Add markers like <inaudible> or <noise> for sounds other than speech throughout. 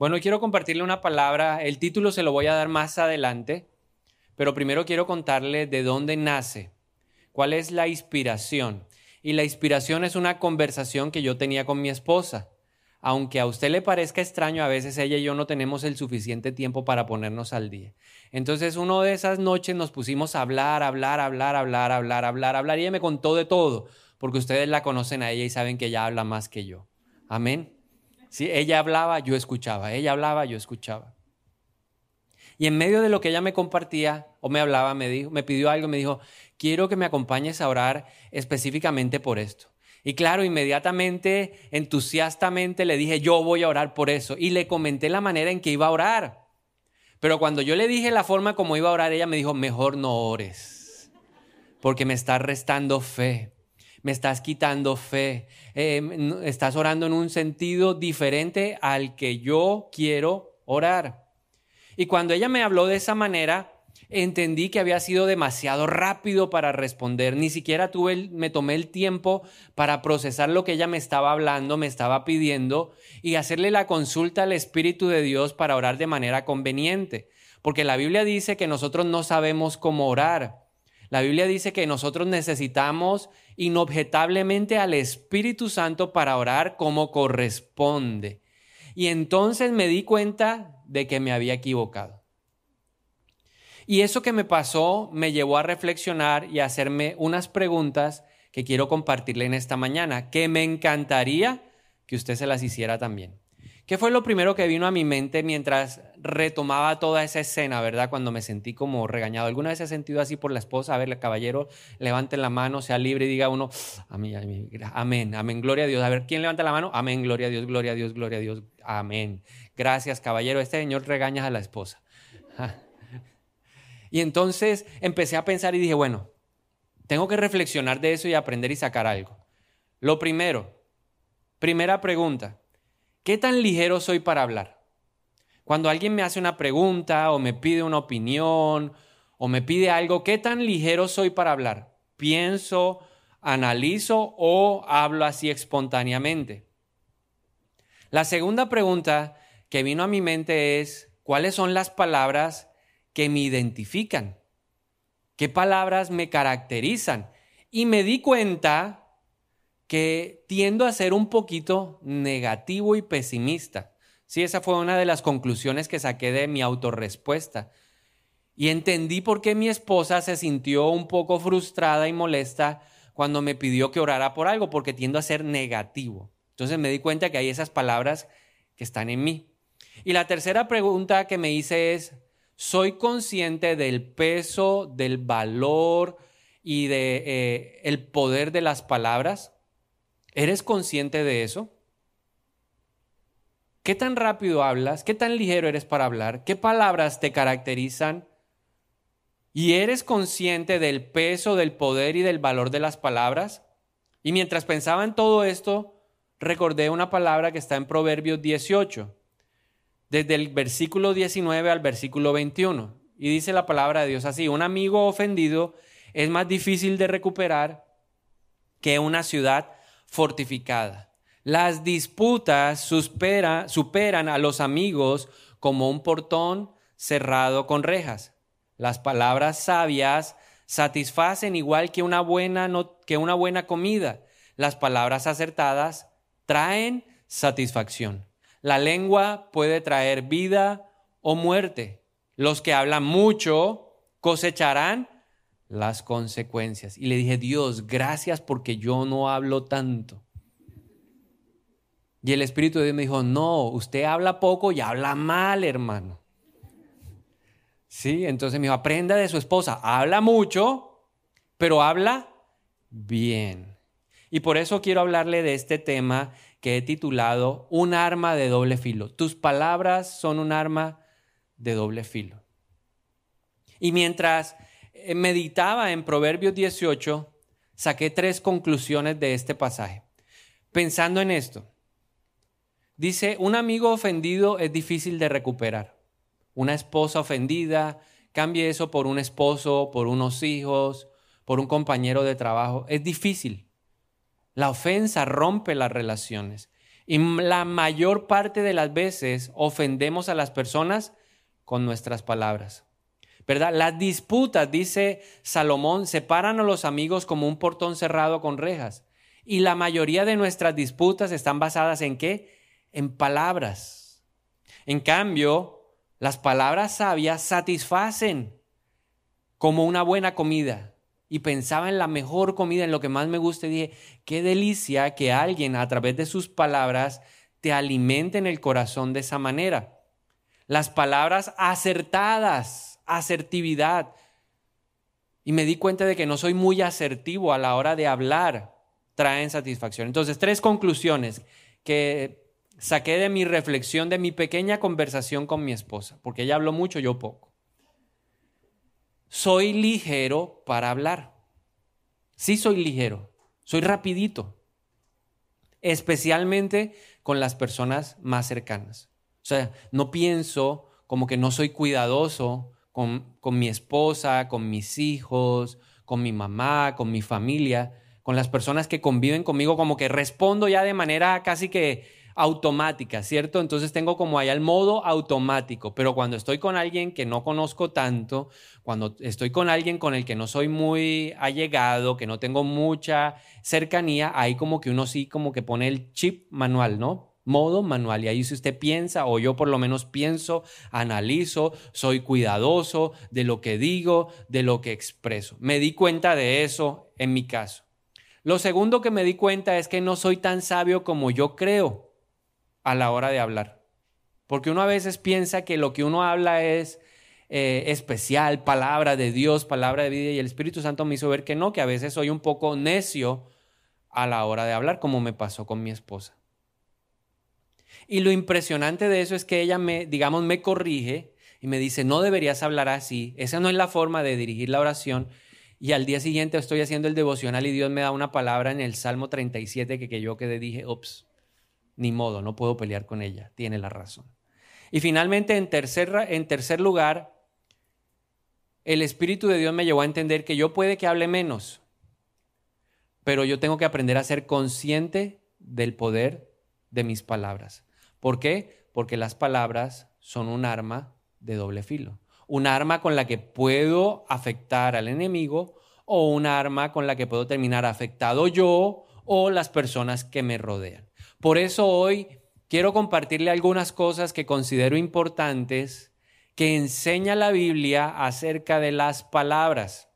Bueno, quiero compartirle una palabra, el título se lo voy a dar más adelante, pero primero quiero contarle de dónde nace, cuál es la inspiración. Y la inspiración es una conversación que yo tenía con mi esposa. Aunque a usted le parezca extraño, a veces ella y yo no tenemos el suficiente tiempo para ponernos al día. Entonces, una de esas noches nos pusimos a hablar, hablar, hablar, hablar, hablar, hablar, hablar, y ella me contó de todo, porque ustedes la conocen a ella y saben que ella habla más que yo. Amén. Sí, ella hablaba, yo escuchaba, ella hablaba, yo escuchaba. Y en medio de lo que ella me compartía o me hablaba, me, dijo, me pidió algo, me dijo, quiero que me acompañes a orar específicamente por esto. Y claro, inmediatamente, entusiastamente le dije, yo voy a orar por eso. Y le comenté la manera en que iba a orar. Pero cuando yo le dije la forma como iba a orar, ella me dijo, mejor no ores, porque me estás restando fe me estás quitando fe, em, estás orando en un sentido diferente al que yo quiero orar. Y cuando ella me habló de esa manera, entendí que había sido demasiado rápido para responder, ni siquiera tuve me tomé el tiempo para procesar lo que ella me estaba hablando, me estaba pidiendo y hacerle la consulta al Espíritu de Dios para orar de manera conveniente, porque la Biblia dice que nosotros no sabemos cómo orar. La Biblia dice que nosotros necesitamos inobjetablemente al Espíritu Santo para orar como corresponde. Y entonces me di cuenta de que me había equivocado. Y eso que me pasó me llevó a reflexionar y a hacerme unas preguntas que quiero compartirle en esta mañana, que me encantaría que usted se las hiciera también. ¿Qué fue lo primero que vino a mi mente mientras retomaba toda esa escena, verdad? Cuando me sentí como regañado. ¿Alguna vez se ha sentido así por la esposa? A ver, caballero, levante la mano, sea libre y diga uno, amén, amén, amén, gloria a Dios. A ver, ¿quién levanta la mano? Amén, gloria a Dios, gloria a Dios, gloria a Dios, amén. Gracias, caballero. Este señor regaña a la esposa. <laughs> Y entonces empecé a pensar y dije, bueno, tengo que reflexionar de eso y aprender y sacar algo. Lo primero, primera pregunta, ¿Qué tan ligero soy para hablar? Cuando alguien me hace una pregunta o me pide una opinión o me pide algo, ¿qué tan ligero soy para hablar? ¿Pienso, analizo o hablo así espontáneamente? La segunda pregunta que vino a mi mente es, ¿cuáles son las palabras que me identifican? ¿Qué palabras me caracterizan? Y me di cuenta que tiendo a ser un poquito negativo y pesimista. Sí, esa fue una de las conclusiones que saqué de mi autorrespuesta. Y entendí por qué mi esposa se sintió un poco frustrada y molesta cuando me pidió que orara por algo, porque tiendo a ser negativo. Entonces me di cuenta que hay esas palabras que están en mí. Y la tercera pregunta que me hice es, ¿soy consciente del peso, del valor y del de, eh, poder de las palabras? ¿Eres consciente de eso? ¿Qué tan rápido hablas? ¿Qué tan ligero eres para hablar? ¿Qué palabras te caracterizan? ¿Y eres consciente del peso, del poder y del valor de las palabras? Y mientras pensaba en todo esto, recordé una palabra que está en Proverbios 18, desde el versículo 19 al versículo 21. Y dice la palabra de Dios así, un amigo ofendido es más difícil de recuperar que una ciudad fortificada. Las disputas superan a los amigos como un portón cerrado con rejas. Las palabras sabias satisfacen igual que una buena, que una buena comida. Las palabras acertadas traen satisfacción. La lengua puede traer vida o muerte. Los que hablan mucho cosecharán las consecuencias. Y le dije, Dios, gracias porque yo no hablo tanto. Y el Espíritu de Dios me dijo, no, usted habla poco y habla mal, hermano. Sí, entonces me dijo, aprenda de su esposa, habla mucho, pero habla bien. Y por eso quiero hablarle de este tema que he titulado Un arma de doble filo. Tus palabras son un arma de doble filo. Y mientras meditaba en Proverbios 18, saqué tres conclusiones de este pasaje. Pensando en esto, dice, un amigo ofendido es difícil de recuperar. Una esposa ofendida, cambie eso por un esposo, por unos hijos, por un compañero de trabajo. Es difícil. La ofensa rompe las relaciones. Y la mayor parte de las veces ofendemos a las personas con nuestras palabras. ¿Verdad? Las disputas, dice Salomón, separan a los amigos como un portón cerrado con rejas. Y la mayoría de nuestras disputas están basadas en qué? En palabras. En cambio, las palabras sabias satisfacen como una buena comida. Y pensaba en la mejor comida, en lo que más me gusta y dije, qué delicia que alguien a través de sus palabras te alimente en el corazón de esa manera. Las palabras acertadas, asertividad. Y me di cuenta de que no soy muy asertivo a la hora de hablar traen satisfacción. Entonces, tres conclusiones que saqué de mi reflexión, de mi pequeña conversación con mi esposa, porque ella habló mucho, yo poco. Soy ligero para hablar. Sí soy ligero, soy rapidito, especialmente con las personas más cercanas. O sea, no pienso como que no soy cuidadoso con, con mi esposa, con mis hijos, con mi mamá, con mi familia con las personas que conviven conmigo, como que respondo ya de manera casi que automática, ¿cierto? Entonces tengo como allá el modo automático, pero cuando estoy con alguien que no conozco tanto, cuando estoy con alguien con el que no soy muy allegado, que no tengo mucha cercanía, ahí como que uno sí como que pone el chip manual, ¿no? Modo manual. Y ahí si usted piensa, o yo por lo menos pienso, analizo, soy cuidadoso de lo que digo, de lo que expreso. Me di cuenta de eso en mi caso. Lo segundo que me di cuenta es que no soy tan sabio como yo creo a la hora de hablar. Porque uno a veces piensa que lo que uno habla es eh, especial, palabra de Dios, palabra de vida, y el Espíritu Santo me hizo ver que no, que a veces soy un poco necio a la hora de hablar, como me pasó con mi esposa. Y lo impresionante de eso es que ella me, digamos, me corrige y me dice, no deberías hablar así, esa no es la forma de dirigir la oración y al día siguiente estoy haciendo el devocional y Dios me da una palabra en el Salmo 37 que, que yo quedé dije, ups, ni modo, no puedo pelear con ella, tiene la razón. Y finalmente, en tercer, en tercer lugar, el Espíritu de Dios me llevó a entender que yo puede que hable menos, pero yo tengo que aprender a ser consciente del poder de mis palabras. ¿Por qué? Porque las palabras son un arma de doble filo un arma con la que puedo afectar al enemigo o un arma con la que puedo terminar afectado yo o las personas que me rodean. Por eso hoy quiero compartirle algunas cosas que considero importantes que enseña la Biblia acerca de las palabras.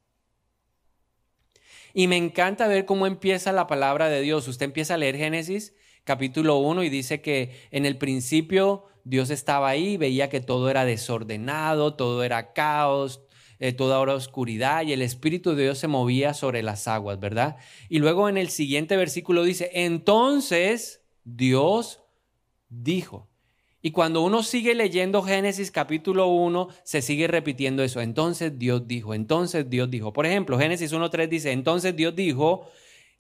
Y me encanta ver cómo empieza la palabra de Dios. Usted empieza a leer Génesis capítulo 1 y dice que en el principio Dios estaba ahí, veía que todo era desordenado, todo era caos, eh, toda hora oscuridad y el Espíritu de Dios se movía sobre las aguas, ¿verdad? Y luego en el siguiente versículo dice, entonces Dios dijo. Y cuando uno sigue leyendo Génesis capítulo 1, se sigue repitiendo eso. Entonces Dios dijo, entonces Dios dijo. Por ejemplo, Génesis 1.3 dice, entonces Dios dijo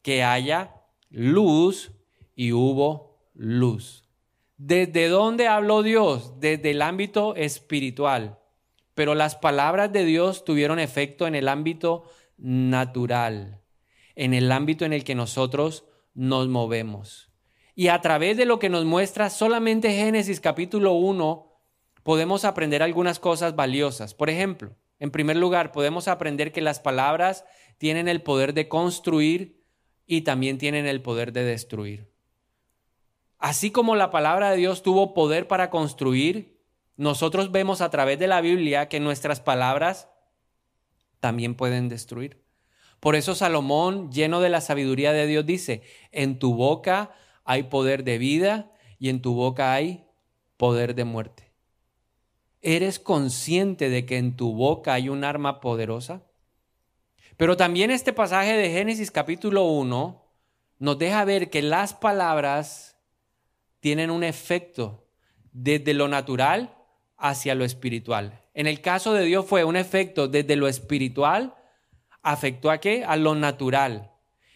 que haya luz y hubo luz. ¿Desde dónde habló Dios? Desde el ámbito espiritual. Pero las palabras de Dios tuvieron efecto en el ámbito natural, en el ámbito en el que nosotros nos movemos. Y a través de lo que nos muestra solamente Génesis capítulo 1, podemos aprender algunas cosas valiosas. Por ejemplo, en primer lugar, podemos aprender que las palabras tienen el poder de construir y también tienen el poder de destruir. Así como la palabra de Dios tuvo poder para construir, nosotros vemos a través de la Biblia que nuestras palabras también pueden destruir. Por eso Salomón, lleno de la sabiduría de Dios, dice, en tu boca hay poder de vida y en tu boca hay poder de muerte. ¿Eres consciente de que en tu boca hay un arma poderosa? Pero también este pasaje de Génesis capítulo 1 nos deja ver que las palabras tienen un efecto desde lo natural hacia lo espiritual. En el caso de Dios fue un efecto desde lo espiritual, afectó a qué? A lo natural.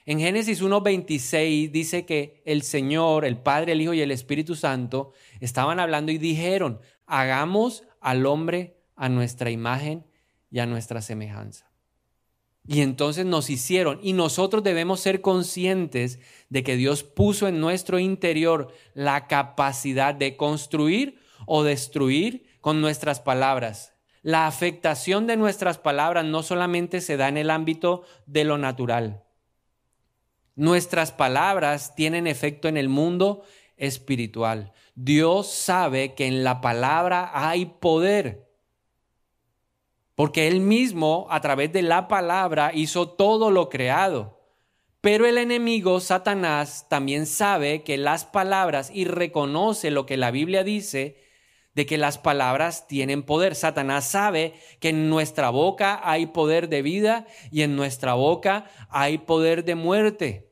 En Génesis 1.26 dice que el Señor, el Padre, el Hijo y el Espíritu Santo estaban hablando y dijeron, hagamos al hombre a nuestra imagen y a nuestra semejanza. Y entonces nos hicieron. Y nosotros debemos ser conscientes de que Dios puso en nuestro interior la capacidad de construir o destruir con nuestras palabras. La afectación de nuestras palabras no solamente se da en el ámbito de lo natural. Nuestras palabras tienen efecto en el mundo espiritual. Dios sabe que en la palabra hay poder. Porque Él mismo, a través de la palabra, hizo todo lo creado. Pero el enemigo, Satanás, también sabe que las palabras y reconoce lo que la Biblia dice, de que las palabras tienen poder. Satanás sabe que en nuestra boca hay poder de vida y en nuestra boca hay poder de muerte.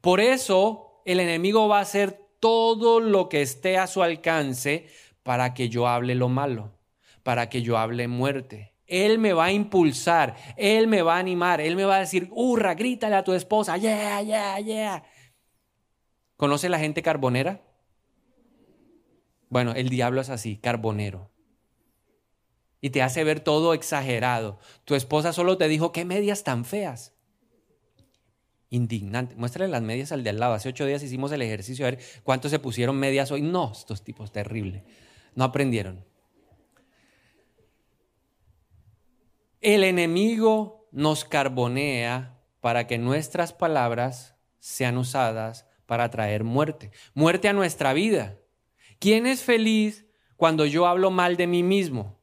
Por eso el enemigo va a hacer todo lo que esté a su alcance para que yo hable lo malo, para que yo hable muerte. Él me va a impulsar, Él me va a animar, Él me va a decir, hurra, grítale a tu esposa, yeah, yeah, yeah. ¿Conoce la gente carbonera? Bueno, el diablo es así, carbonero. Y te hace ver todo exagerado. Tu esposa solo te dijo, qué medias tan feas. Indignante. Muéstrale las medias al de al lado. Hace ocho días hicimos el ejercicio a ver cuántos se pusieron medias hoy. No, estos tipos terribles. No aprendieron. El enemigo nos carbonea para que nuestras palabras sean usadas para traer muerte, muerte a nuestra vida. ¿Quién es feliz cuando yo hablo mal de mí mismo?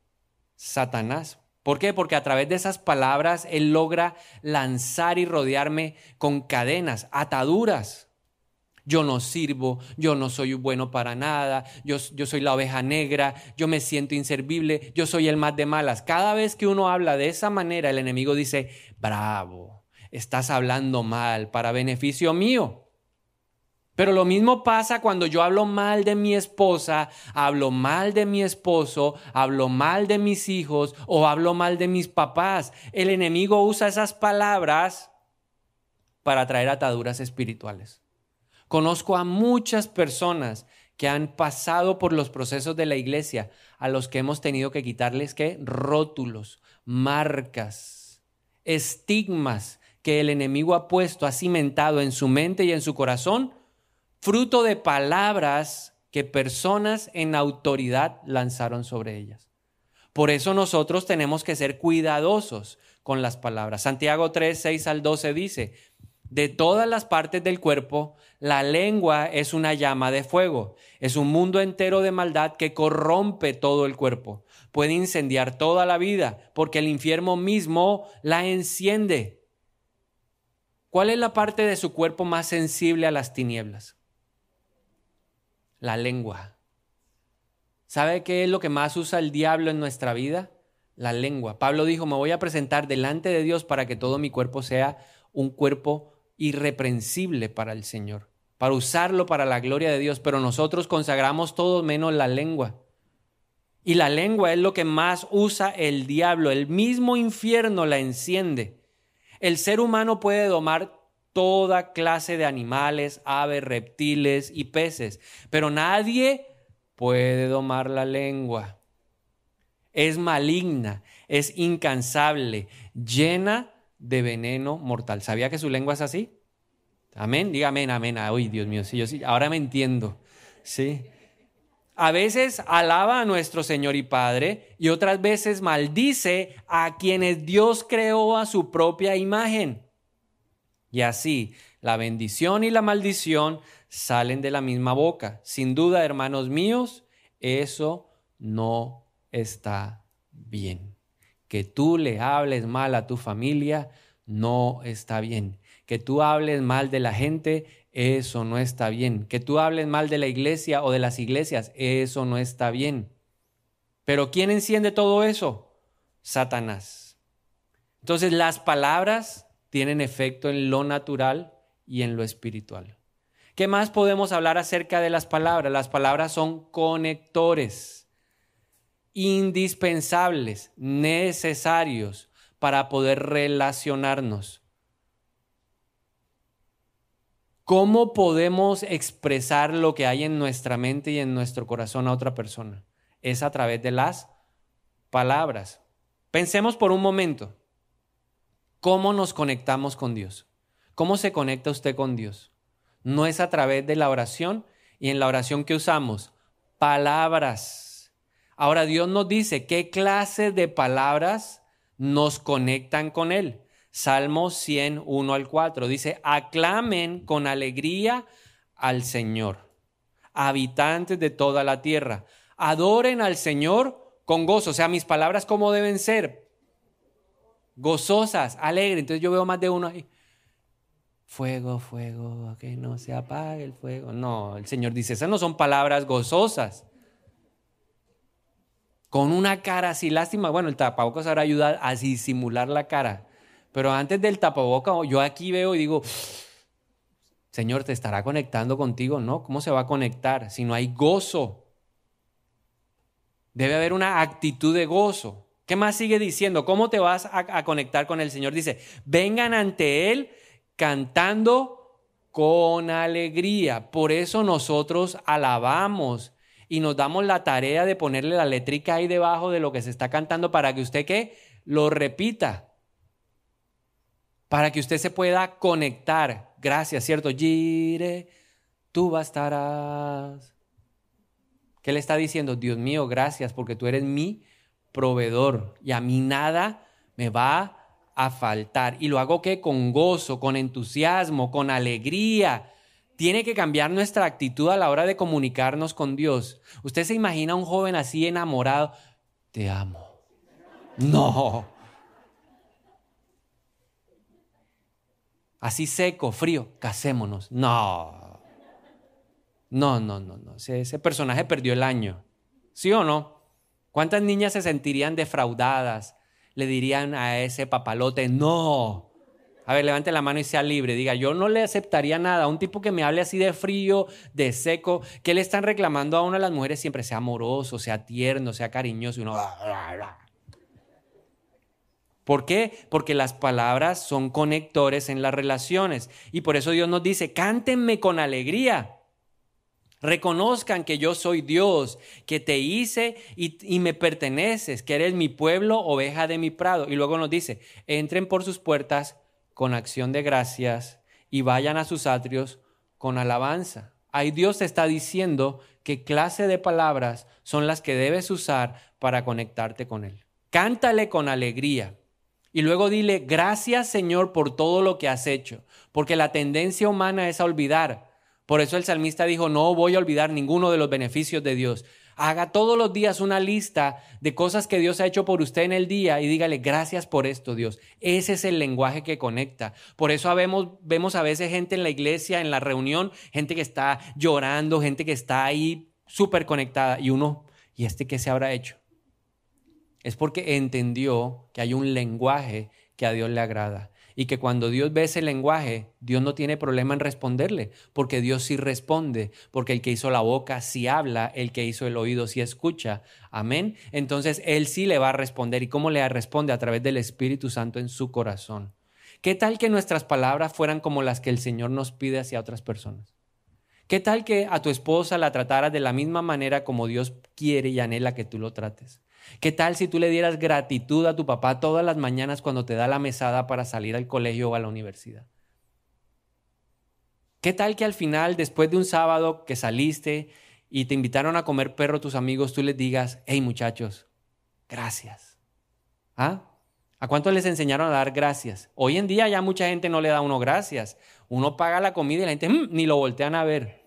Satanás. ¿Por qué? Porque a través de esas palabras él logra lanzar y rodearme con cadenas, ataduras yo no sirvo, yo no soy bueno para nada, yo, soy la oveja negra, yo me siento inservible, yo soy el más de malas. Cada vez que uno habla de esa manera, el enemigo dice, bravo, estás hablando mal para beneficio mío. Pero lo mismo pasa cuando yo hablo mal de mi esposa, hablo mal de mi esposo, hablo mal de mis hijos o hablo mal de mis papás. El enemigo usa esas palabras para traer ataduras espirituales. Conozco a muchas personas que han pasado por los procesos de la iglesia, a los que hemos tenido que quitarles qué? Rótulos, marcas, estigmas que el enemigo ha puesto, ha cimentado en su mente y en su corazón, fruto de palabras que personas en autoridad lanzaron sobre ellas. Por eso nosotros tenemos que ser cuidadosos con las palabras. Santiago 3, 6 al 12 dice, de todas las partes del cuerpo, la lengua es una llama de fuego, es un mundo entero de maldad que corrompe todo el cuerpo, puede incendiar toda la vida, porque el infierno mismo la enciende. ¿Cuál es la parte de su cuerpo más sensible a las tinieblas? La lengua. ¿Sabe qué es lo que más usa el diablo en nuestra vida? La lengua. Pablo dijo, me voy a presentar delante de Dios para que todo mi cuerpo sea un cuerpo irreprensible para el Señor, para usarlo para la gloria de Dios, pero nosotros consagramos todo menos la lengua. Y la lengua es lo que más usa el diablo, el mismo infierno la enciende. El ser humano puede domar toda clase de animales, aves, reptiles y peces, pero nadie puede domar la lengua. Es maligna, es incansable, llena de veneno mortal. ¿Sabía que su lengua es así? Amén, diga amén, amén. Ay, Dios mío, sí, yo sí, ahora me entiendo. Sí. A veces alaba a nuestro Señor y Padre y otras veces maldice a quienes Dios creó a su propia imagen. Y así, la bendición y la maldición salen de la misma boca. Sin duda, hermanos míos, eso no está bien que tú le hables mal a tu familia no está bien. Que tú hables mal de la gente, eso no está bien. Que tú hables mal de la iglesia o de las iglesias, eso no está bien. Pero ¿quién enciende todo eso? Satanás. Entonces las palabras tienen efecto en lo natural y en lo espiritual. ¿Qué más podemos hablar acerca de las palabras? Las palabras son conectores indispensables, necesarios para poder relacionarnos. ¿Cómo podemos expresar lo que hay en nuestra mente y en nuestro corazón a otra persona? Es a través de las palabras. Pensemos por un momento. ¿Cómo nos conectamos con Dios? ¿Cómo se conecta usted con Dios? No es a través de la oración y en la oración que usamos, palabras. Ahora Dios nos dice qué clase de palabras nos conectan con Él. Salmo 101 al 4 dice, aclamen con alegría al Señor, habitantes de toda la tierra, adoren al Señor con gozo. O sea, mis palabras, ¿cómo deben ser? Gozosas, alegres. Entonces yo veo más de uno ahí. Fuego, fuego, que no se apague el fuego. No, el Señor dice, esas no son palabras gozosas. Con una cara así, lástima. Bueno, el tapabocas ahora ayuda a disimular la cara. Pero antes del tapabocas, yo aquí veo y digo, Señor, ¿te estará conectando contigo? No, ¿cómo se va a conectar si no hay gozo? Debe haber una actitud de gozo. ¿Qué más sigue diciendo? ¿Cómo te vas a, conectar con el Señor? Dice, vengan ante Él cantando con alegría. Por eso nosotros alabamos y nos damos la tarea de ponerle la letrica ahí debajo de lo que se está cantando para que usted que lo repita. Para que usted se pueda conectar. Gracias, ¿cierto? Gire, tú bastarás. ¿Qué le está diciendo? Dios mío, gracias porque tú eres mi proveedor y a mí nada me va a faltar. Y lo hago que con gozo, con entusiasmo, con alegría. Tiene que cambiar nuestra actitud a la hora de comunicarnos con Dios. Usted se imagina a un joven así enamorado. Te amo. No. Así seco, frío. Casémonos. No. No, no, no, no. Ese, personaje perdió el año. ¿Sí o no? ¿Cuántas niñas se sentirían defraudadas? Le dirían a ese papalote, no. A ver, levante la mano y sea libre. Diga, yo no le aceptaría nada. Un tipo que me hable así de frío, de seco. ¿Qué le están reclamando a una de las mujeres? Siempre sea amoroso, sea tierno, sea cariñoso. Y uno, ¿Por qué? Porque las palabras son conectores en las relaciones. Y por eso Dios nos dice, cántenme con alegría. Reconozcan que yo soy Dios, que te hice y, me perteneces, que eres mi pueblo, oveja de mi prado. Y luego nos dice, entren por sus puertas con acción de gracias y vayan a sus atrios con alabanza. Ahí Dios está diciendo qué clase de palabras son las que debes usar para conectarte con Él. Cántale con alegría. Y luego dile, gracias Señor por todo lo que has hecho, porque la tendencia humana es a olvidar, por eso el salmista dijo, no voy a olvidar ninguno de los beneficios de Dios. Haga todos los días una lista de cosas que Dios ha hecho por usted en el día y dígale, gracias por esto, Dios. Ese es el lenguaje que conecta. Por eso vemos, vemos a veces gente en la iglesia, en la reunión, gente que está llorando, gente que está ahí súper conectada. Y uno, ¿y este qué se habrá hecho? Es porque entendió que hay un lenguaje que a Dios le agrada y que cuando Dios ve ese lenguaje, Dios no tiene problema en responderle, porque Dios sí responde, porque el que hizo la boca sí habla, el que hizo el oído sí escucha. Amén. Entonces Él sí le va a responder. ¿Y cómo le responde? A través del Espíritu Santo en su corazón. ¿Qué tal que nuestras palabras fueran como las que el Señor nos pide hacia otras personas? ¿Qué tal que a tu esposa la trataras de la misma manera como Dios quiere y anhela que tú lo trates? ¿Qué tal si tú le dieras gratitud a tu papá todas las mañanas cuando te da la mesada para salir al colegio o a la universidad? ¿Qué tal que al final, después de un sábado que saliste y te invitaron a comer perro tus amigos, tú les digas, hey muchachos, gracias? ¿Ah? ¿A cuánto les enseñaron a dar gracias? Hoy en día ya mucha gente no le da uno gracias. Uno paga la comida y la gente mm", ni lo voltean a ver.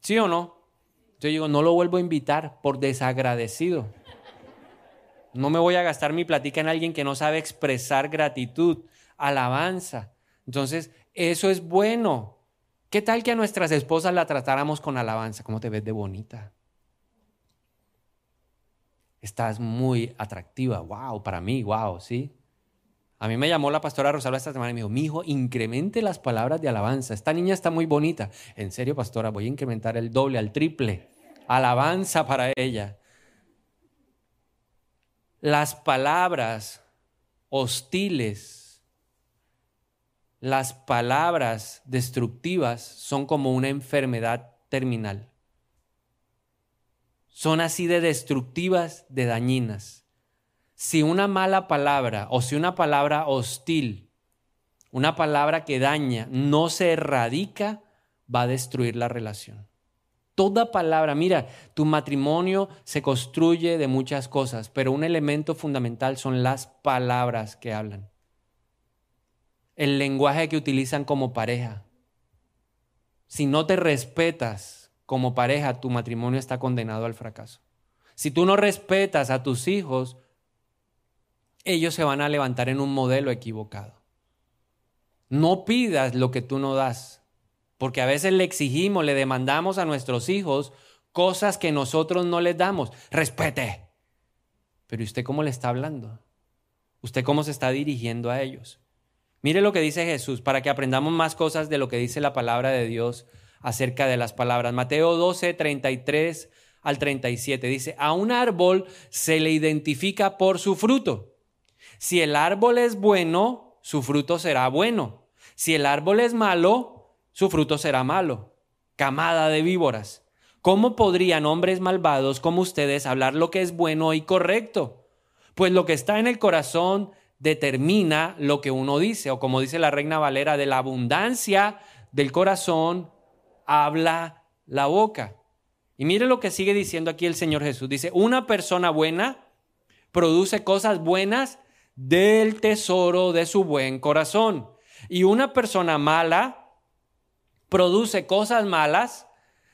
¿Sí o no? Yo digo, no lo vuelvo a invitar por desagradecido. No me voy a gastar mi platica en alguien que no sabe expresar gratitud, alabanza. Entonces, eso es bueno. ¿Qué tal que a nuestras esposas la tratáramos con alabanza? ¿Cómo te ves de bonita? Estás muy atractiva. Wow, para mí, wow, ¿sí? A mí me llamó la pastora Rosalba esta semana y me dijo, mi hijo, incremente las palabras de alabanza. Esta niña está muy bonita. En serio, pastora, voy a incrementar el doble, al triple. Alabanza para ella. Las palabras hostiles, las palabras destructivas son como una enfermedad terminal. Son así de destructivas, de dañinas. Si una mala palabra o si una palabra hostil, una palabra que daña, no se erradica, va a destruir la relación. Toda palabra, mira, tu matrimonio se construye de muchas cosas, pero un elemento fundamental son las palabras que hablan. El lenguaje que utilizan como pareja. Si no te respetas como pareja, tu matrimonio está condenado al fracaso. Si tú no respetas a tus hijos, ellos se van a levantar en un modelo equivocado. No pidas lo que tú no das, porque a veces le exigimos, le demandamos a nuestros hijos cosas que nosotros no les damos. Respete. Pero ¿usted cómo le está hablando? ¿Usted cómo se está dirigiendo a ellos? Mire lo que dice Jesús para que aprendamos más cosas de lo que dice la palabra de Dios acerca de las palabras. Mateo 12, 33 al 37 dice, a un árbol se le identifica por su fruto. Si el árbol es bueno, su fruto será bueno. Si el árbol es malo, su fruto será malo. Camada de víboras. ¿Cómo podrían hombres malvados como ustedes hablar lo que es bueno y correcto? Pues lo que está en el corazón determina lo que uno dice, o como dice la reina Valera, de la abundancia del corazón habla la boca. Y mire lo que sigue diciendo aquí el Señor Jesús. Dice, una persona buena produce cosas buenas del tesoro de su buen corazón. Y una persona mala produce cosas malas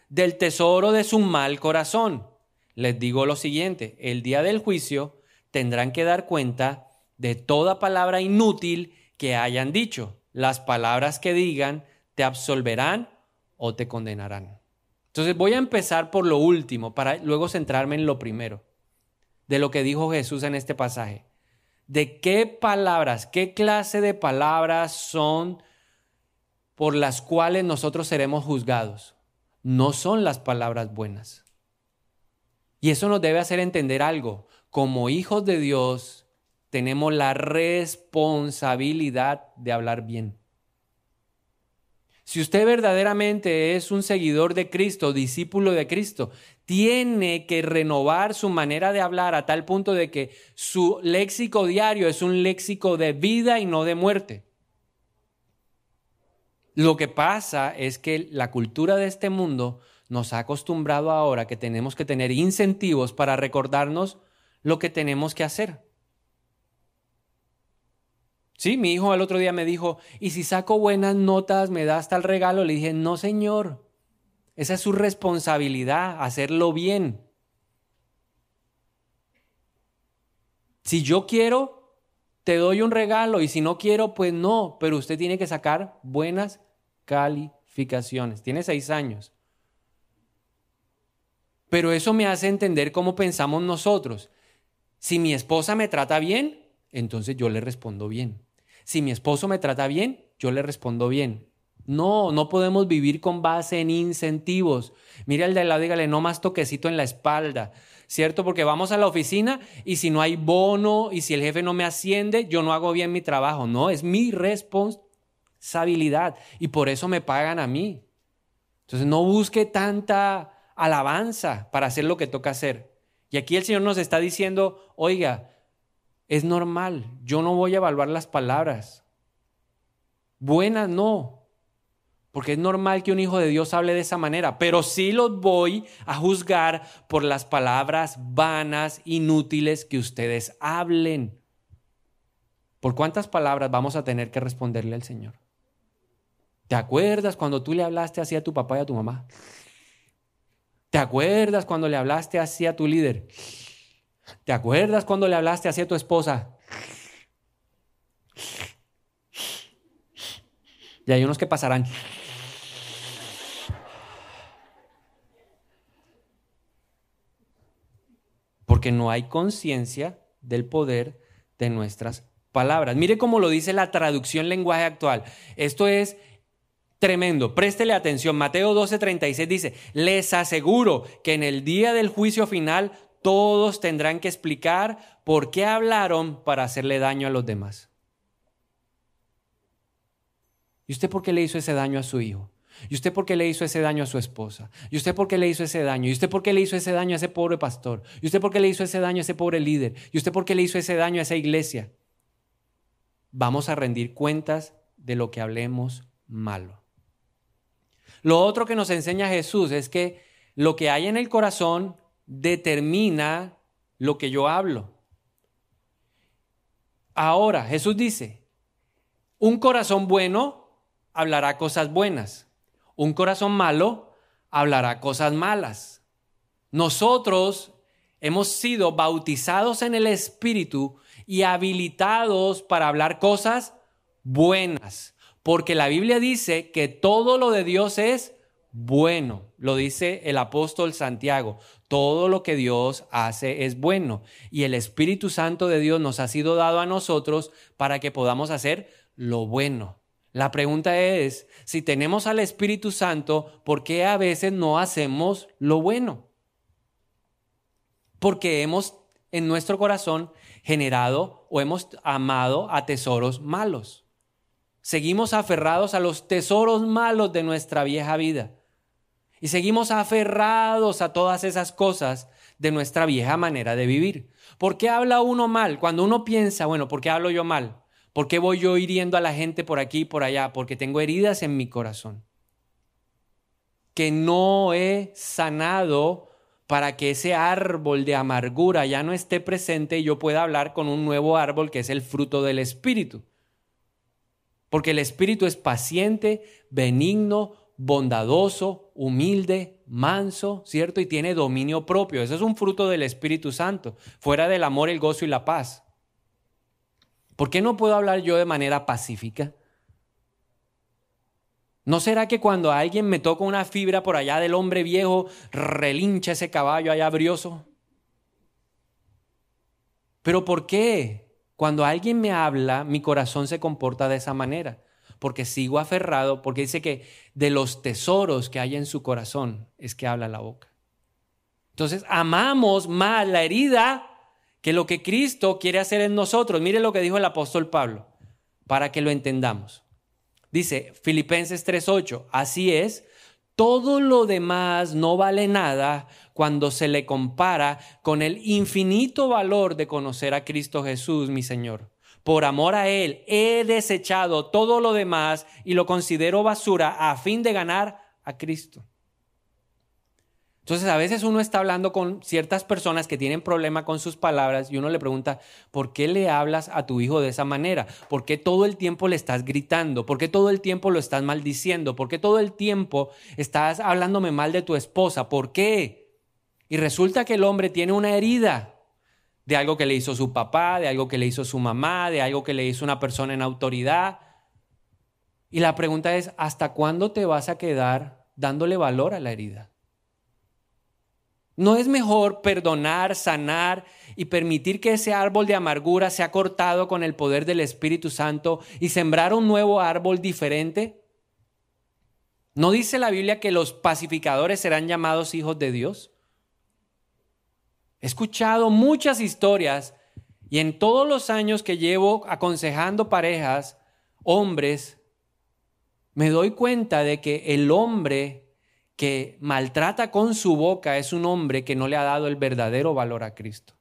del tesoro de su mal corazón. Les digo lo siguiente, el día del juicio tendrán que dar cuenta de toda palabra inútil que hayan dicho. Las palabras que digan te absolverán o te condenarán. Entonces voy a empezar por lo último para luego centrarme en lo primero de lo que dijo Jesús en este pasaje de qué palabras, qué clase de palabras son por las cuales nosotros seremos juzgados. No son las palabras buenas. Y eso nos debe hacer entender algo. Como hijos de Dios, tenemos la responsabilidad de hablar bien. Si usted verdaderamente es un seguidor de Cristo, discípulo de Cristo, tiene que renovar su manera de hablar a tal punto de que su léxico diario es un léxico de vida y no de muerte. Lo que pasa es que la cultura de este mundo nos ha acostumbrado ahora que tenemos que tener incentivos para recordarnos lo que tenemos que hacer. Sí, mi hijo el otro día me dijo, ¿y si saco buenas notas me da hasta el regalo? Le dije, no, señor. Esa es su responsabilidad, hacerlo bien. Si yo quiero, te doy un regalo y si no quiero, pues no, pero usted tiene que sacar buenas calificaciones. Tiene seis años. Pero eso me hace entender cómo pensamos nosotros. Si mi esposa me trata bien, entonces yo le respondo bien. Si mi esposo me trata bien, yo le respondo bien. No, no podemos vivir con base en incentivos. Mire al de lado, dígale, no más toquecito en la espalda, ¿cierto? Porque vamos a la oficina y si no hay bono y si el jefe no me asciende, yo no hago bien mi trabajo. No, es mi responsabilidad y por eso me pagan a mí. Entonces no busque tanta alabanza para hacer lo que toca hacer. Y aquí el Señor nos está diciendo, oiga, es normal. Yo no voy a evaluar las palabras. Buenas no. Porque es normal que un hijo de Dios hable de esa manera, pero sí los voy a juzgar por las palabras vanas, inútiles que ustedes hablen. ¿Por cuántas palabras vamos a tener que responderle al Señor? ¿Te acuerdas cuando tú le hablaste así a tu papá y a tu mamá? ¿Te acuerdas cuando le hablaste así a tu líder? ¿Te acuerdas cuando le hablaste así a tu esposa? Y hay unos que pasarán. Porque no hay conciencia del poder de nuestras palabras. Mire cómo lo dice la traducción lenguaje actual. Esto es tremendo. Préstele atención. Mateo 12:36 dice, les aseguro que en el día del juicio final todos tendrán que explicar por qué hablaron para hacerle daño a los demás. ¿Y usted por qué le hizo ese daño a su hijo? ¿Y usted por qué le hizo ese daño a su esposa? ¿Y usted por qué le hizo ese daño? ¿Y usted por qué le hizo ese daño a ese pobre pastor? ¿Y usted por qué le hizo ese daño a ese pobre líder? ¿Y usted por qué le hizo ese daño a esa iglesia? Vamos a rendir cuentas de lo que hablemos malo. Lo otro que nos enseña Jesús es que lo que hay en el corazón determina lo que yo hablo. Ahora, Jesús dice, un corazón bueno hablará cosas buenas. Un corazón malo hablará cosas malas. Nosotros hemos sido bautizados en el Espíritu y habilitados para hablar cosas buenas. Porque la Biblia dice que todo lo de Dios es bueno. Lo dice el apóstol Santiago. Todo lo que Dios hace es bueno. Y el Espíritu Santo de Dios nos ha sido dado a nosotros para que podamos hacer lo bueno. La pregunta es, si tenemos al Espíritu Santo, ¿por qué a veces no hacemos lo bueno? Porque hemos en nuestro corazón generado o hemos amado a tesoros malos. Seguimos aferrados a los tesoros malos de nuestra vieja vida. Y seguimos aferrados a todas esas cosas de nuestra vieja manera de vivir. ¿Por qué habla uno mal? Cuando uno piensa, bueno, ¿por qué hablo yo mal? ¿Por qué voy yo hiriendo a la gente por aquí y por allá? Porque tengo heridas en mi corazón que no he sanado para que ese árbol de amargura ya no esté presente y yo pueda hablar con un nuevo árbol que es el fruto del Espíritu. Porque el Espíritu es paciente, benigno, bondadoso, humilde, manso, ¿cierto? Y tiene dominio propio. Eso es un fruto del Espíritu Santo, fuera del amor, el gozo y la paz. ¿Por qué no puedo hablar yo de manera pacífica? ¿No será que cuando alguien me toca una fibra por allá del hombre viejo, relincha ese caballo allá brioso? Pero ¿por qué? Cuando alguien me habla, mi corazón se comporta de esa manera. Porque sigo aferrado, porque dice que de los tesoros que hay en su corazón es que habla la boca. Entonces, amamos más la herida que lo que Cristo quiere hacer en nosotros. Mire lo que dijo el apóstol Pablo, para que lo entendamos. Dice Filipenses 3:8, así es, todo lo demás no vale nada cuando se le compara con el infinito valor de conocer a Cristo Jesús, mi Señor. Por amor a Él he desechado todo lo demás y lo considero basura a fin de ganar a Cristo. Entonces a veces uno está hablando con ciertas personas que tienen problema con sus palabras y uno le pregunta, ¿por qué le hablas a tu hijo de esa manera? ¿Por qué todo el tiempo le estás gritando? ¿Por qué todo el tiempo lo estás maldiciendo? ¿Por qué todo el tiempo estás hablándome mal de tu esposa? ¿Por qué? Y resulta que el hombre tiene una herida de algo que le hizo su papá, de algo que le hizo su mamá, de algo que le hizo una persona en autoridad. Y la pregunta es, ¿hasta cuándo te vas a quedar dándole valor a la herida? ¿No es mejor perdonar, sanar y permitir que ese árbol de amargura sea cortado con el poder del Espíritu Santo y sembrar un nuevo árbol diferente? ¿No dice la Biblia que los pacificadores serán llamados hijos de Dios? He escuchado muchas historias y en todos los años que llevo aconsejando parejas, hombres, me doy cuenta de que el hombre que maltrata con su boca es un hombre que no le ha dado el verdadero valor a Cristo.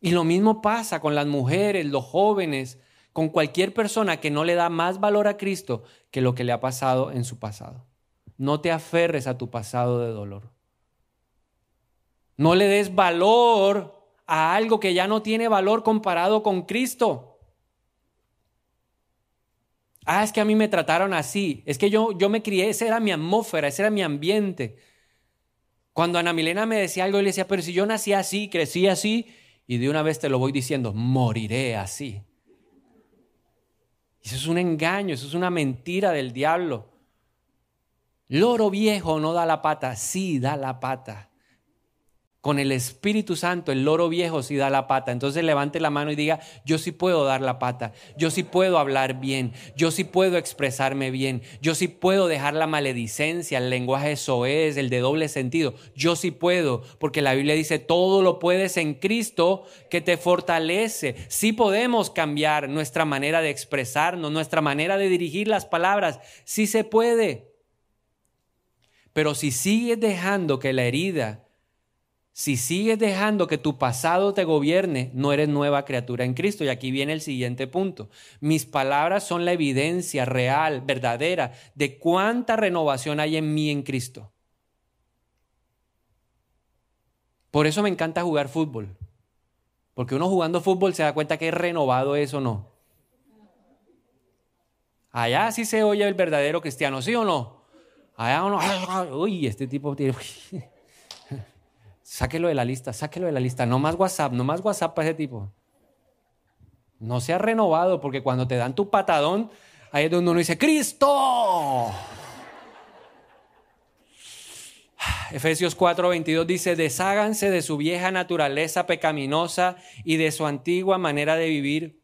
Y lo mismo pasa con las mujeres, los jóvenes, con cualquier persona que no le da más valor a Cristo que lo que le ha pasado en su pasado. No te aferres a tu pasado de dolor. No le des valor a algo que ya no tiene valor comparado con Cristo. Ah, es que a mí me trataron así. Es que yo, yo me crié, esa era mi atmósfera, ese era mi ambiente. Cuando Ana Milena me decía algo, yo le decía, pero si yo nací así, crecí así, y de una vez te lo voy diciendo, moriré así. Eso es un engaño, eso es una mentira del diablo. Loro viejo no da la pata, sí da la pata. Con el Espíritu Santo, el loro viejo sí da la pata. Entonces levante la mano y diga, yo sí puedo dar la pata, yo sí puedo hablar bien, yo sí puedo expresarme bien, yo sí puedo dejar la maledicencia, el lenguaje soez, el de doble sentido. Yo sí puedo, porque la Biblia dice, todo lo puedes en Cristo que te fortalece. Sí podemos cambiar nuestra manera de expresarnos, nuestra manera de dirigir las palabras. Sí se puede. Pero si sigues dejando que la herida si sigues dejando que tu pasado te gobierne, no eres nueva criatura en Cristo. Y aquí viene el siguiente punto. Mis palabras son la evidencia real, verdadera, de cuánta renovación hay en mí en Cristo. Por eso me encanta jugar fútbol. Porque uno jugando fútbol se da cuenta que es renovado eso o no. Allá sí se oye el verdadero cristiano, ¿sí o no? Allá uno, <laughs> uy, este tipo tiene... <laughs> Sáquelo de la lista, sáquelo de la lista. No más WhatsApp, no más WhatsApp para ese tipo. No se ha renovado porque cuando te dan tu patadón, ahí es donde uno dice, Cristo. <sighs> Efesios 4:22 dice, desháganse de su vieja naturaleza pecaminosa y de su antigua manera de vivir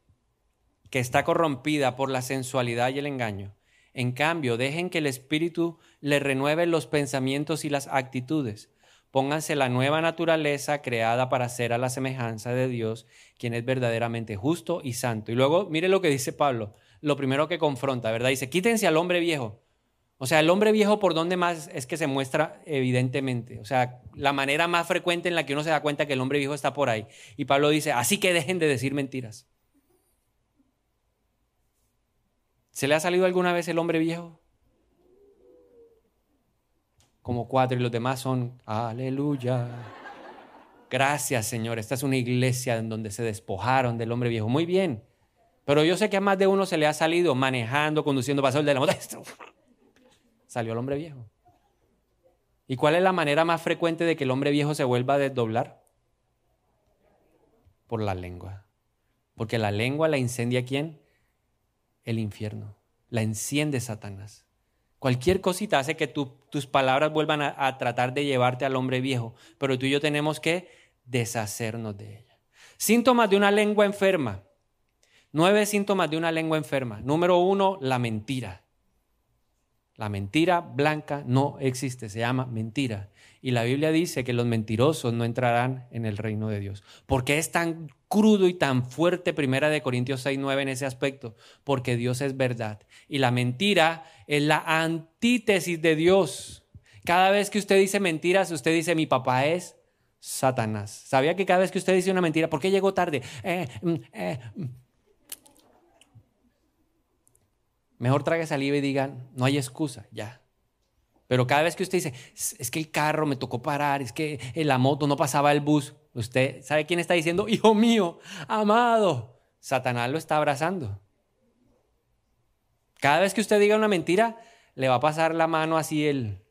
que está corrompida por la sensualidad y el engaño. En cambio, dejen que el Espíritu le renueve los pensamientos y las actitudes Pónganse la nueva naturaleza creada para ser a la semejanza de Dios, quien es verdaderamente justo y santo. Y luego, mire lo que dice Pablo, lo primero que confronta, ¿verdad? Dice, quítense al hombre viejo. O sea, el hombre viejo por dónde más es que se muestra evidentemente. O sea, la manera más frecuente en la que uno se da cuenta que el hombre viejo está por ahí. Y Pablo dice, así que dejen de decir mentiras. ¿Se le ha salido alguna vez el hombre viejo? Como cuatro y los demás son aleluya. Gracias Señor, esta es una iglesia en donde se despojaron del hombre viejo. Muy bien, pero yo sé que a más de uno se le ha salido manejando, conduciendo, el de la moto. Salió el hombre viejo. ¿Y cuál es la manera más frecuente de que el hombre viejo se vuelva a desdoblar? Por la lengua. Porque la lengua la incendia quién? El infierno. La enciende Satanás. Cualquier cosita hace que tus palabras vuelvan a, tratar de llevarte al hombre viejo, pero tú y yo tenemos que deshacernos de ella. Síntomas de una lengua enferma. Nueve síntomas de una lengua enferma. Número uno, la mentira. La mentira blanca no existe, se llama mentira. Y la Biblia dice que los mentirosos no entrarán en el reino de Dios. ¿Por qué es tan crudo y tan fuerte Primera de Corintios 6, 9 en ese aspecto? Porque Dios es verdad. Y la mentira es la antítesis de Dios. Cada vez que usted dice mentiras, usted dice mi papá es Satanás. ¿Sabía que cada vez que usted dice una mentira, ¿por qué llegó tarde? Eh, mm, eh, mm. Mejor trague saliva y digan, no hay excusa, ya. Pero cada vez que usted dice, es que el carro me tocó parar, es que la moto no pasaba el bus, usted sabe quién está diciendo, <laughs> hijo mío, amado. Satanás lo está abrazando. Cada vez que usted diga una mentira, le va a pasar la mano así el,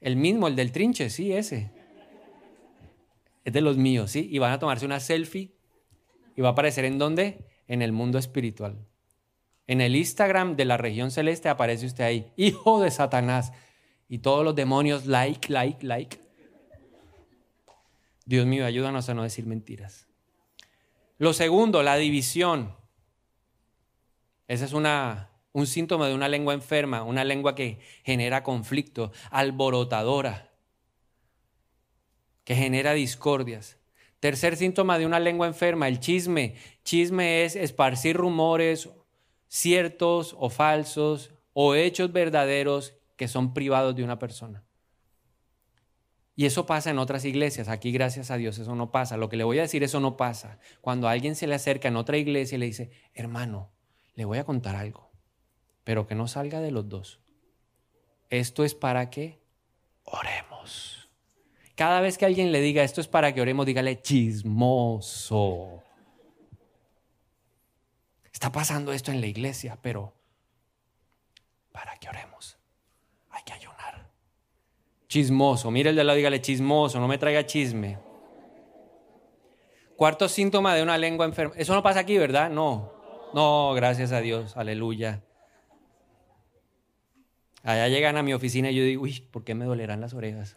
el mismo, el del trinche, sí, ese. Es de los míos, sí. Y van a tomarse una selfie y va a aparecer en dónde? En el mundo espiritual. En el Instagram de la región celeste aparece usted ahí, hijo de Satanás. Y todos los demonios, like, like, like. Dios mío, ayúdanos a no decir mentiras. Lo segundo, la división. Ese es una, un síntoma de una lengua enferma, una lengua que genera conflicto, alborotadora, que genera discordias. Tercer síntoma de una lengua enferma, el chisme. Chisme es esparcir rumores ciertos o falsos o hechos verdaderos que son privados de una persona. Y eso pasa en otras iglesias. Aquí, gracias a Dios, eso no pasa. Lo que le voy a decir, eso no pasa. Cuando alguien se le acerca en otra iglesia y le dice, hermano, le voy a contar algo, pero que no salga de los dos. Esto es para que oremos. Cada vez que alguien le diga esto es para que oremos, dígale chismoso está pasando esto en la iglesia, pero para que oremos. Chismoso, mire el de lado, dígale chismoso, no me traiga chisme. Cuarto síntoma de una lengua enferma. Eso no pasa aquí, ¿verdad? No. No, gracias a Dios, aleluya. Allá llegan a mi oficina y yo digo, uy, ¿por qué me dolerán las orejas?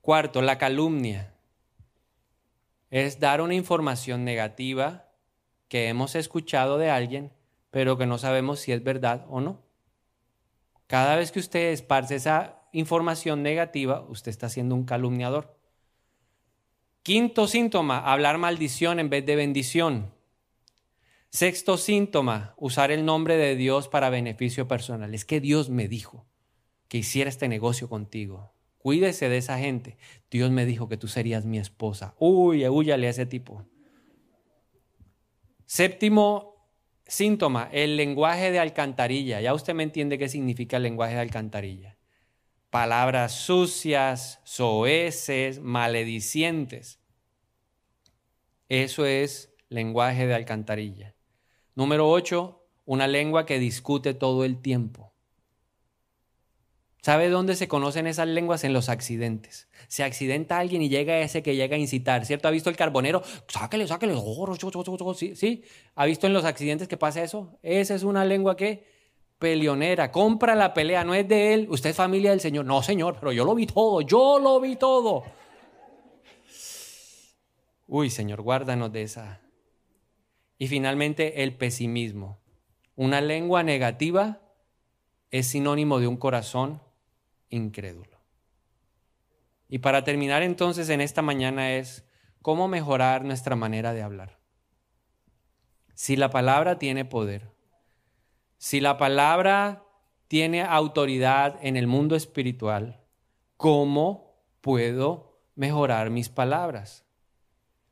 Cuarto, la calumnia. Es dar una información negativa que hemos escuchado de alguien, pero que no sabemos si es verdad o no. Cada vez que usted esparce esa información negativa, usted está siendo un calumniador. Quinto síntoma, hablar maldición en vez de bendición. Sexto síntoma, usar el nombre de Dios para beneficio personal. Es que Dios me dijo que hiciera este negocio contigo. Cuídese de esa gente. Dios me dijo que tú serías mi esposa. Uy, huyale a ese tipo. Séptimo síntoma, el lenguaje de alcantarilla. Ya usted me entiende qué significa el lenguaje de alcantarilla. Palabras sucias, soeces, maledicientes. Eso es lenguaje de alcantarilla. Número 8, una lengua que discute todo el tiempo. ¿Sabe dónde se conocen esas lenguas? En los accidentes. Se accidenta alguien y llega ese que llega a incitar, ¿cierto? ¿Ha visto el carbonero? Sáquele, sáquele. ¿Sí? ¿Sí? ¿Ha visto en los accidentes que pasa eso? Esa es una lengua que peleonera. Compra la pelea, no es de él. Usted es familia del Señor. No, Señor, pero yo lo vi todo. Yo lo vi todo. Uy, Señor, guárdanos de esa y finalmente, el pesimismo. Una lengua negativa es sinónimo de un corazón incrédulo. Y para terminar entonces en esta mañana es cómo mejorar nuestra manera de hablar. Si la palabra tiene poder, si la palabra tiene autoridad en el mundo espiritual, ¿cómo puedo mejorar mis palabras?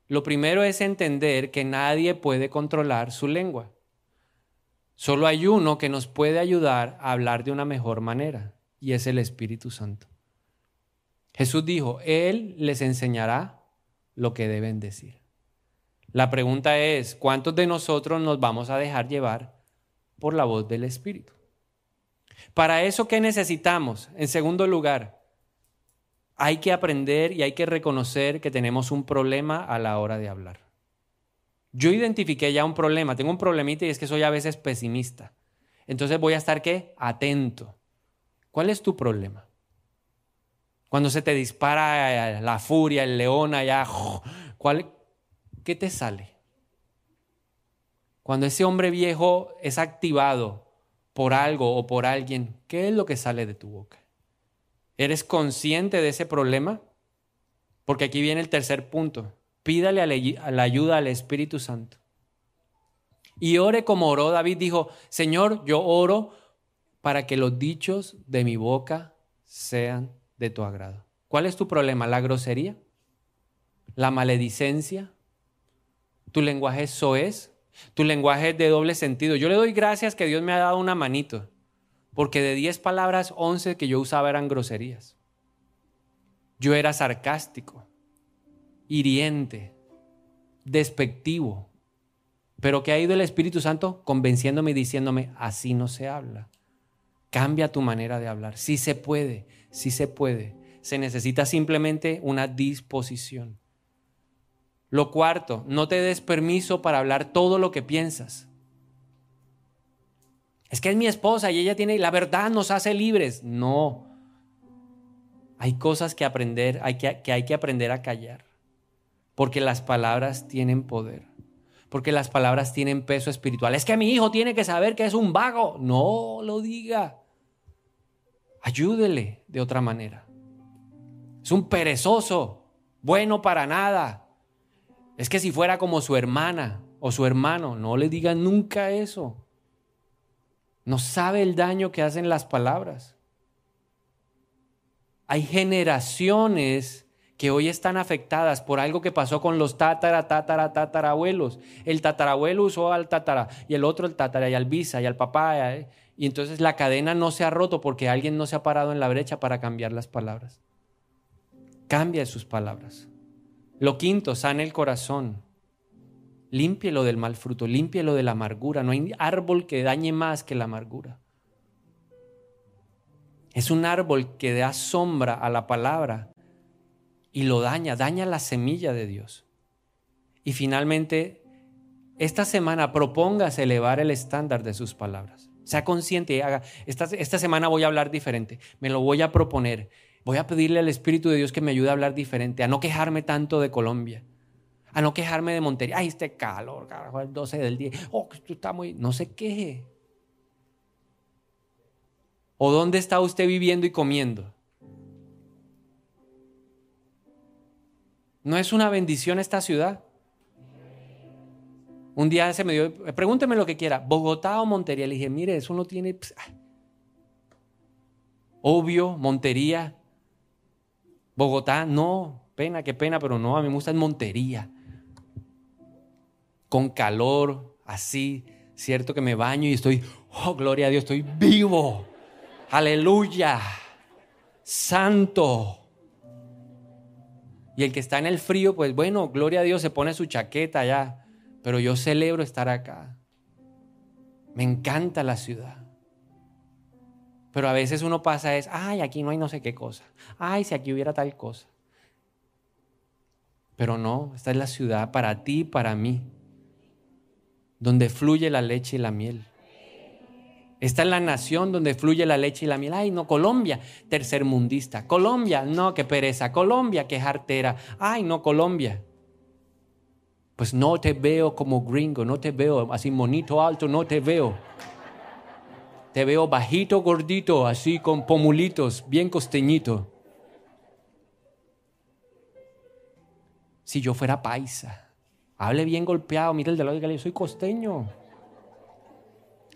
Lo primero es entender que nadie puede controlar su lengua. Solo hay uno que nos puede ayudar a hablar de una mejor manera, y es el Espíritu Santo. Jesús dijo, Él les enseñará lo que deben decir. La pregunta es, ¿cuántos de nosotros nos vamos a dejar llevar por la voz del Espíritu? Para eso, ¿qué necesitamos? En segundo lugar, hay que aprender y hay que reconocer que tenemos un problema a la hora de hablar. Yo identifiqué ya un problema, tengo un problemita y es que soy a veces pesimista. Entonces voy a estar qué? Atento. ¿Cuál es tu problema? Cuando se te dispara la furia, el león allá, ¿cuál, ¿qué te sale? Cuando ese hombre viejo es activado por algo o por alguien, ¿qué es lo que sale de tu boca? ¿Eres consciente de ese problema? Porque aquí viene el tercer punto. Pídale la ayuda al Espíritu Santo. Y ore como oró David. Dijo, Señor, yo oro para que los dichos de mi boca sean de tu agrado. ¿Cuál es tu problema? ¿La grosería? ¿La maledicencia? ¿Tu lenguaje soez? ¿Tu lenguaje es de doble sentido? Yo le doy gracias que Dios me ha dado una manito. Porque de 10 palabras, 11 que yo usaba eran groserías. Yo era sarcástico, hiriente, despectivo. Pero que ha ido el Espíritu Santo convenciéndome y diciéndome, así no se habla. Cambia tu manera de hablar. Sí se puede, sí se puede. Se necesita simplemente una disposición. Lo cuarto, no te des permiso para hablar todo lo que piensas. Es que es mi esposa y ella tiene, la verdad nos hace libres. No. Hay cosas que aprender, hay que, que hay que aprender a callar. Porque las palabras tienen poder. Porque las palabras tienen peso espiritual. Es que mi hijo tiene que saber que es un vago. No lo diga. Ayúdele de otra manera. Es un perezoso, bueno para nada. Es que si fuera como su hermana o su hermano, no le digan nunca eso. No sabe el daño que hacen las palabras. Hay generaciones que hoy están afectadas por algo que pasó con los tatara, tatara, tatarabuelos. El tatarabuelo usó al tatara y el otro el tatara y al visa y al papá. ¿eh? Y entonces la cadena no se ha roto porque alguien no se ha parado en la brecha para cambiar las palabras. Cambia sus palabras. Lo quinto, sana el corazón. Límpielo del mal fruto, límpielo de la amargura. No hay árbol que dañe más que la amargura. Es un árbol que da sombra a la palabra y lo daña, daña la semilla de Dios. Y finalmente, esta semana propongas elevar el estándar de sus palabras. Sea consciente y haga, esta, esta semana voy a hablar diferente, me lo voy a proponer. Voy a pedirle al Espíritu de Dios que me ayude a hablar diferente, a no quejarme tanto de Colombia, a no quejarme de Montería. Ay, este calor, carajo, el 12 del día. Oh, esto está muy. No se queje. ¿O dónde está usted viviendo y comiendo? ¿No es una bendición esta ciudad? Un día se me dio, pregúnteme lo que quiera, Bogotá o Montería. Le dije, mire, eso no tiene... Obvio, Montería. Bogotá, no, pena, qué pena, pero no, a mí me gusta en Montería. Con calor, así, cierto que me baño y estoy, oh, gloria a Dios, estoy vivo. Aleluya. Santo. Y el que está en el frío, pues bueno, gloria a Dios, se pone su chaqueta ya. Pero yo celebro estar acá. Me encanta la ciudad. Pero a veces uno pasa es, ay, aquí no hay no sé qué cosa. Ay, si aquí hubiera tal cosa. Pero no, esta es la ciudad para ti y para mí, donde fluye la leche y la miel. Esta es la nación donde fluye la leche y la miel. Ay, no, Colombia, tercermundista. Colombia, no, qué pereza. Colombia, qué jartera. Ay, no, Colombia. Pues no te veo como gringo, no te veo así monito alto, no te veo. Te veo bajito, gordito, así con pomulitos, bien costeñito. Si yo fuera paisa, hable bien golpeado, mire el de yo soy costeño.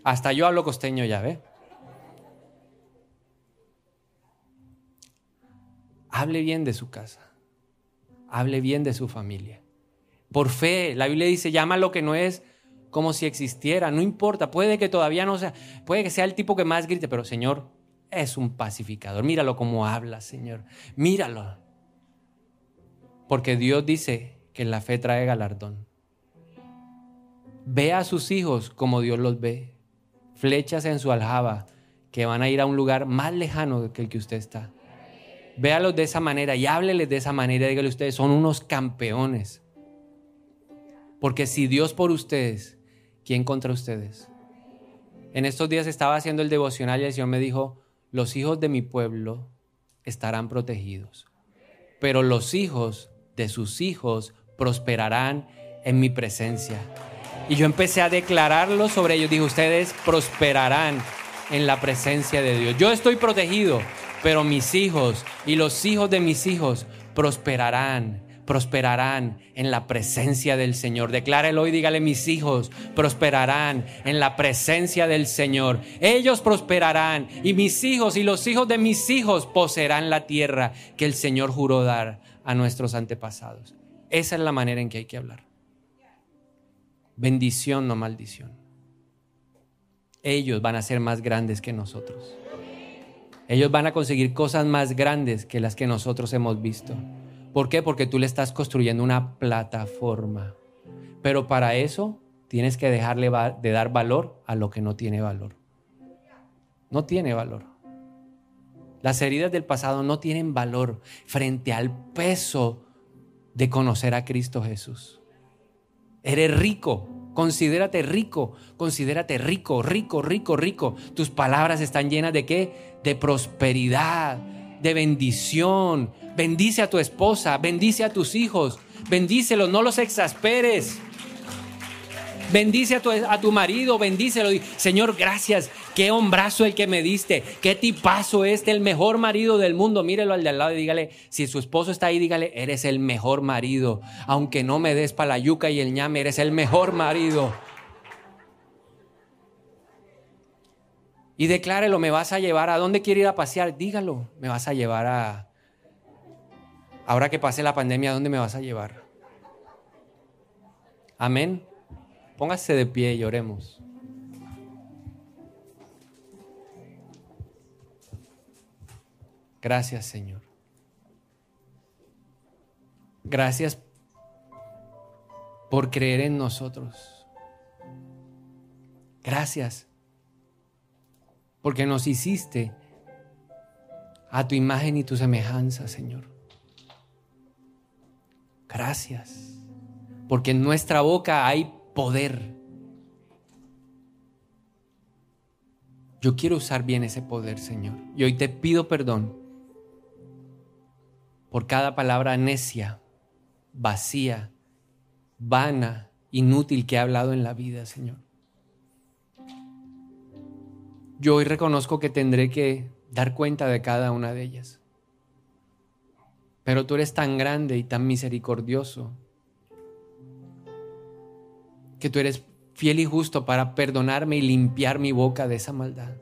Hasta yo hablo costeño ya, ¿ve? Hable bien de su casa. Hable bien de su familia. Por fe, la Biblia dice, llama lo que no es como si existiera, no importa, puede que todavía no sea, puede que sea el tipo que más grite, pero Señor, es un pacificador, míralo como habla, Señor, míralo. Porque Dios dice que la fe trae galardón. Ve a sus hijos como Dios los ve, flechas en su aljaba, que van a ir a un lugar más lejano que el que usted está. Véalos de esa manera y hábleles de esa manera, dígale ustedes, son unos campeones. Porque si Dios por ustedes, ¿quién contra ustedes? En estos días estaba haciendo el devocional y el Señor me dijo, los hijos de mi pueblo estarán protegidos, pero los hijos de sus hijos prosperarán en mi presencia. Y yo empecé a declararlo sobre ellos. Dije, ustedes prosperarán en la presencia de Dios. Yo estoy protegido, pero mis hijos y los hijos de mis hijos prosperarán prosperarán en la presencia del Señor. Declárelo y dígale, mis hijos prosperarán en la presencia del Señor. Ellos prosperarán y mis hijos y los hijos de mis hijos poseerán la tierra que el Señor juró dar a nuestros antepasados. Esa es la manera en que hay que hablar. Bendición, no maldición. Ellos van a ser más grandes que nosotros. Ellos van a conseguir cosas más grandes que las que nosotros hemos visto. ¿Por qué? Porque tú le estás construyendo una plataforma. Pero para eso tienes que dejarle de dar valor a lo que no tiene valor. No tiene valor. Las heridas del pasado no tienen valor frente al peso de conocer a Cristo Jesús. Eres rico, considérate rico, considérate rico, rico, rico, rico. Tus palabras están llenas de qué? De prosperidad, de bendición. Bendice a tu esposa, bendice a tus hijos, bendícelos, no los exasperes. Bendice a tu, a tu marido, bendícelo. Señor, gracias. Qué hombrazo el que me diste. Qué tipazo este, el mejor marido del mundo. Mírelo al de al lado y dígale, si su esposo está ahí, dígale, eres el mejor marido. Aunque no me des para la yuca y el ñame, eres el mejor marido. Y declárelo, me vas a llevar a dónde quiere ir a pasear. Dígalo, me vas a llevar a... Ahora que pase la pandemia, ¿a dónde me vas a llevar? Amén. Póngase de pie y oremos. Gracias, Señor. Gracias por creer en nosotros. Gracias porque nos hiciste a tu imagen y tu semejanza, Señor. Gracias, porque en nuestra boca hay poder. Yo quiero usar bien ese poder, Señor. Y hoy te pido perdón por cada palabra necia, vacía, vana, inútil que he hablado en la vida, Señor. Yo hoy reconozco que tendré que dar cuenta de cada una de ellas. Pero tú eres tan grande y tan misericordioso que tú eres fiel y justo para perdonarme y limpiar mi boca de esa maldad.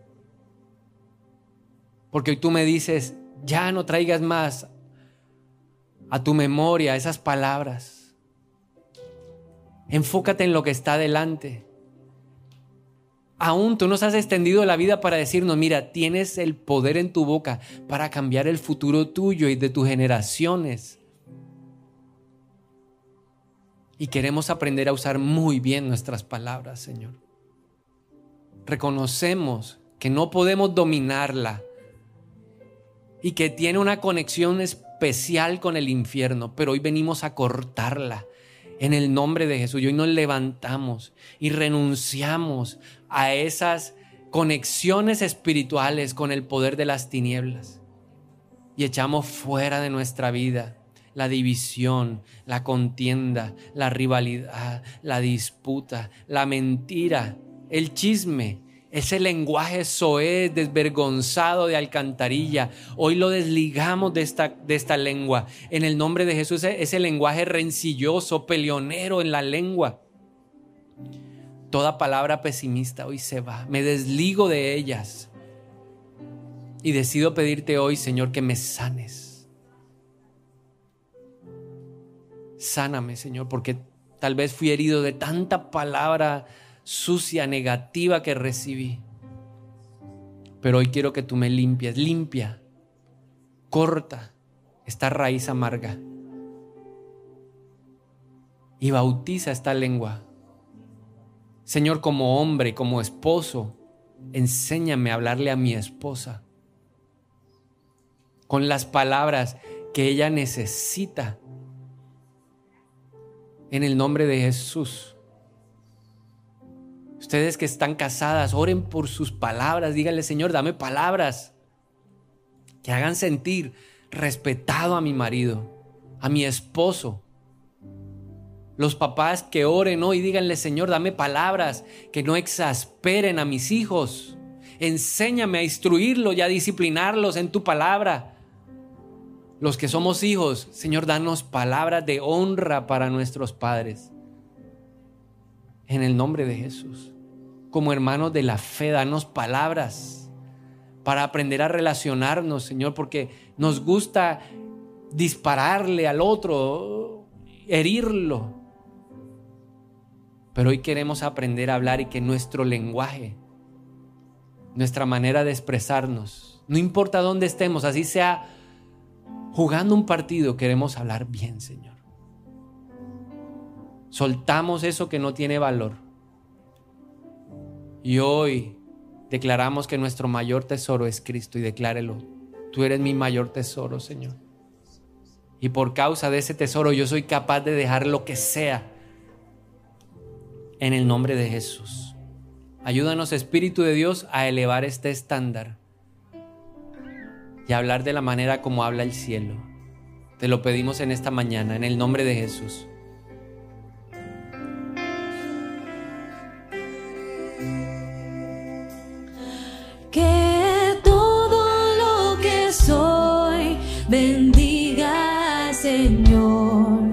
Porque hoy tú me dices, ya no traigas más a tu memoria esas palabras. Enfócate en lo que está delante. Aún tú nos has extendido la vida para decirnos, mira, tienes el poder en tu boca para cambiar el futuro tuyo y de tus generaciones. Y queremos aprender a usar muy bien nuestras palabras, Señor. Reconocemos que no podemos dominarla y que tiene una conexión especial con el infierno, pero hoy venimos a cortarla en el nombre de Jesús. Y hoy nos levantamos y renunciamos a esas conexiones espirituales con el poder de las tinieblas y echamos fuera de nuestra vida la división, la contienda, la rivalidad, la disputa, la mentira, el chisme, ese lenguaje soez, desvergonzado de alcantarilla. Hoy lo desligamos de esta, de esta lengua. En el nombre de Jesús, ese lenguaje rencilloso, peleonero en la lengua. Toda palabra pesimista hoy se va. Me desligo de ellas. Y decido pedirte hoy, Señor, que me sanes Sáname, Señor, porque tal vez fui herido de tanta palabra sucia, negativa que recibí. Pero hoy quiero que tú me limpies, limpia, corta esta raíz amarga y bautiza esta lengua. Señor, como hombre, como esposo, enséñame a hablarle a mi esposa con las palabras que ella necesita en el nombre de Jesús. Ustedes que están casadas, oren por sus palabras, díganle, Señor, dame palabras que hagan sentir respetado a mi marido, a mi esposo. Los papás que oren hoy, díganle, Señor, dame palabras que no exasperen a mis hijos. Enséñame a instruirlos y a disciplinarlos en tu palabra. Los que somos hijos, Señor, danos palabras de honra para nuestros padres. En el nombre de Jesús. Como hermanos de la fe, danos palabras para aprender a relacionarnos, Señor, porque nos gusta dispararle al otro, herirlo. Pero hoy queremos aprender a hablar y que nuestro lenguaje, nuestra manera de expresarnos, no importa dónde estemos, así sea jugando un partido queremos hablar bien, Señor. Soltamos eso que no tiene valor. Y hoy declaramos que nuestro mayor tesoro es Cristo y declárelo. Tú eres mi mayor tesoro, Señor. Y por causa de ese tesoro yo soy capaz de dejar lo que sea en el nombre de Jesús. Ayúdanos, Espíritu de Dios, a elevar este estándar y a hablar de la manera como habla el cielo. Te lo pedimos en esta mañana, en el nombre de Jesús. Que todo lo que soy bendiga, Señor.